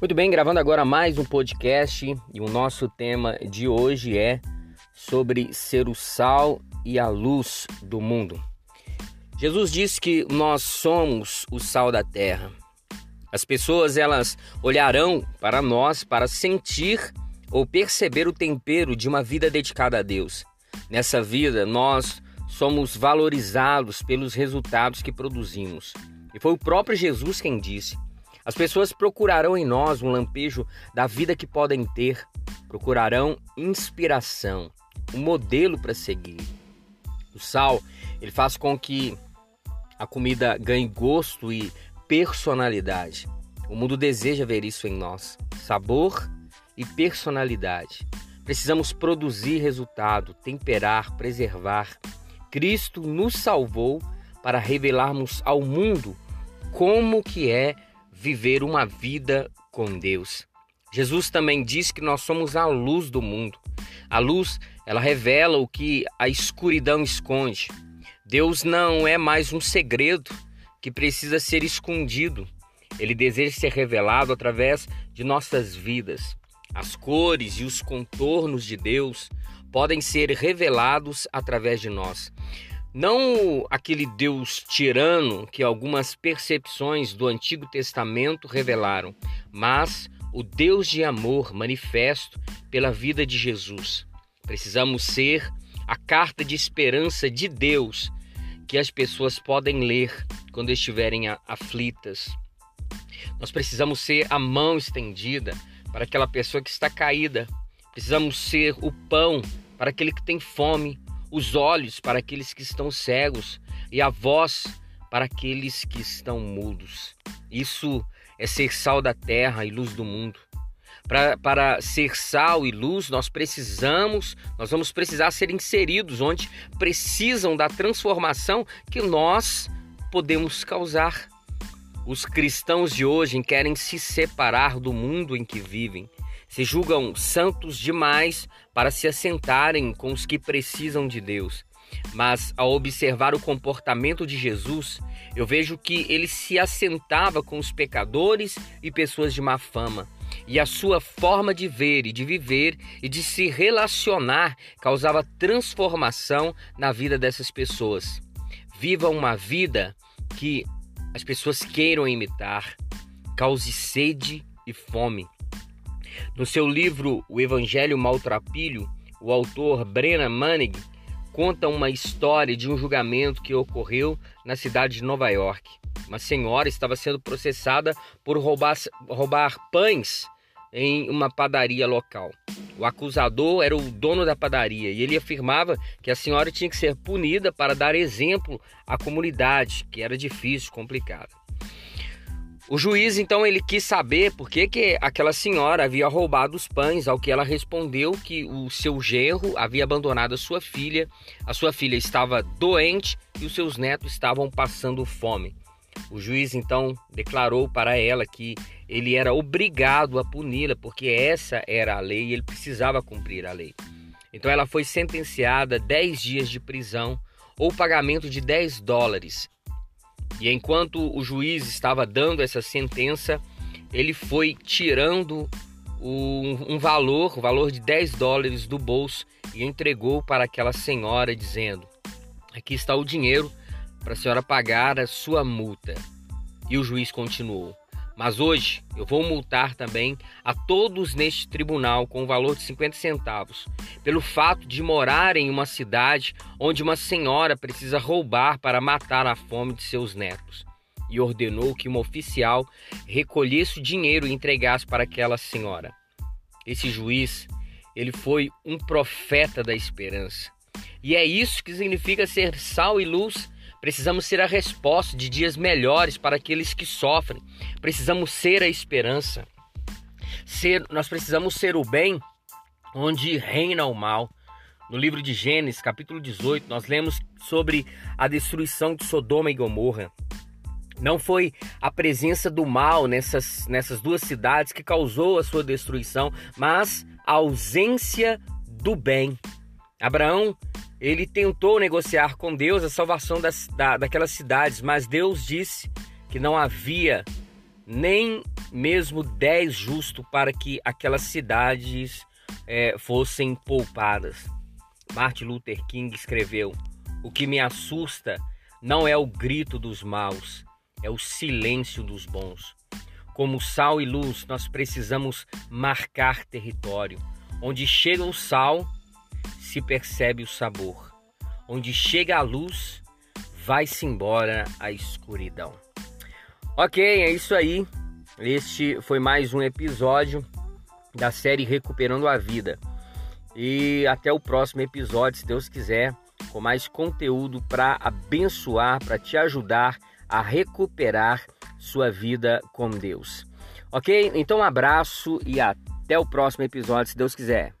Muito bem, gravando agora mais um podcast e o nosso tema de hoje é sobre ser o sal e a luz do mundo. Jesus disse que nós somos o sal da terra. As pessoas elas olharão para nós para sentir ou perceber o tempero de uma vida dedicada a Deus. Nessa vida nós somos valorizados pelos resultados que produzimos. E foi o próprio Jesus quem disse: as pessoas procurarão em nós um lampejo da vida que podem ter, procurarão inspiração, um modelo para seguir. O sal, ele faz com que a comida ganhe gosto e personalidade. O mundo deseja ver isso em nós, sabor e personalidade. Precisamos produzir resultado, temperar, preservar. Cristo nos salvou para revelarmos ao mundo como que é viver uma vida com Deus. Jesus também diz que nós somos a luz do mundo. A luz, ela revela o que a escuridão esconde. Deus não é mais um segredo que precisa ser escondido. Ele deseja ser revelado através de nossas vidas. As cores e os contornos de Deus podem ser revelados através de nós. Não aquele Deus tirano que algumas percepções do Antigo Testamento revelaram, mas o Deus de amor manifesto pela vida de Jesus. Precisamos ser a carta de esperança de Deus que as pessoas podem ler quando estiverem aflitas. Nós precisamos ser a mão estendida para aquela pessoa que está caída. Precisamos ser o pão para aquele que tem fome os olhos para aqueles que estão cegos e a voz para aqueles que estão mudos. Isso é ser sal da terra e luz do mundo. Para, para ser sal e luz, nós precisamos, nós vamos precisar ser inseridos onde precisam da transformação que nós podemos causar. Os cristãos de hoje querem se separar do mundo em que vivem se julgam santos demais para se assentarem com os que precisam de Deus. Mas ao observar o comportamento de Jesus, eu vejo que ele se assentava com os pecadores e pessoas de má fama. E a sua forma de ver e de viver e de se relacionar causava transformação na vida dessas pessoas. Viva uma vida que as pessoas queiram imitar, cause sede e fome. No seu livro O Evangelho Maltrapilho, o autor Brenna Manning conta uma história de um julgamento que ocorreu na cidade de Nova York. Uma senhora estava sendo processada por roubar, roubar pães em uma padaria local. O acusador era o dono da padaria e ele afirmava que a senhora tinha que ser punida para dar exemplo à comunidade, que era difícil, complicado. O juiz então ele quis saber por que, que aquela senhora havia roubado os pães, ao que ela respondeu que o seu genro havia abandonado a sua filha, a sua filha estava doente e os seus netos estavam passando fome. O juiz então declarou para ela que ele era obrigado a puni-la porque essa era a lei e ele precisava cumprir a lei. Então ela foi sentenciada a 10 dias de prisão ou pagamento de 10 dólares e enquanto o juiz estava dando essa sentença, ele foi tirando um, um valor, o valor de 10 dólares do bolso e entregou para aquela senhora, dizendo: Aqui está o dinheiro para a senhora pagar a sua multa. E o juiz continuou: mas hoje eu vou multar também a todos neste tribunal com o valor de 50 centavos, pelo fato de morar em uma cidade onde uma senhora precisa roubar para matar a fome de seus netos. E ordenou que um oficial recolhesse o dinheiro e entregasse para aquela senhora. Esse juiz, ele foi um profeta da esperança. E é isso que significa ser sal e luz Precisamos ser a resposta de dias melhores para aqueles que sofrem. Precisamos ser a esperança. Ser, nós precisamos ser o bem onde reina o mal. No livro de Gênesis, capítulo 18, nós lemos sobre a destruição de Sodoma e Gomorra. Não foi a presença do mal nessas, nessas duas cidades que causou a sua destruição, mas a ausência do bem. Abraão ele tentou negociar com Deus a salvação das, da, daquelas cidades, mas Deus disse que não havia nem mesmo dez justos para que aquelas cidades é, fossem poupadas. Martin Luther King escreveu: O que me assusta não é o grito dos maus, é o silêncio dos bons. Como sal e luz, nós precisamos marcar território. Onde chega o sal, se percebe o sabor. Onde chega a luz, vai-se embora a escuridão. Ok, é isso aí. Este foi mais um episódio da série Recuperando a Vida. E até o próximo episódio, se Deus quiser, com mais conteúdo para abençoar, para te ajudar a recuperar sua vida com Deus. Ok? Então, um abraço e até o próximo episódio, se Deus quiser.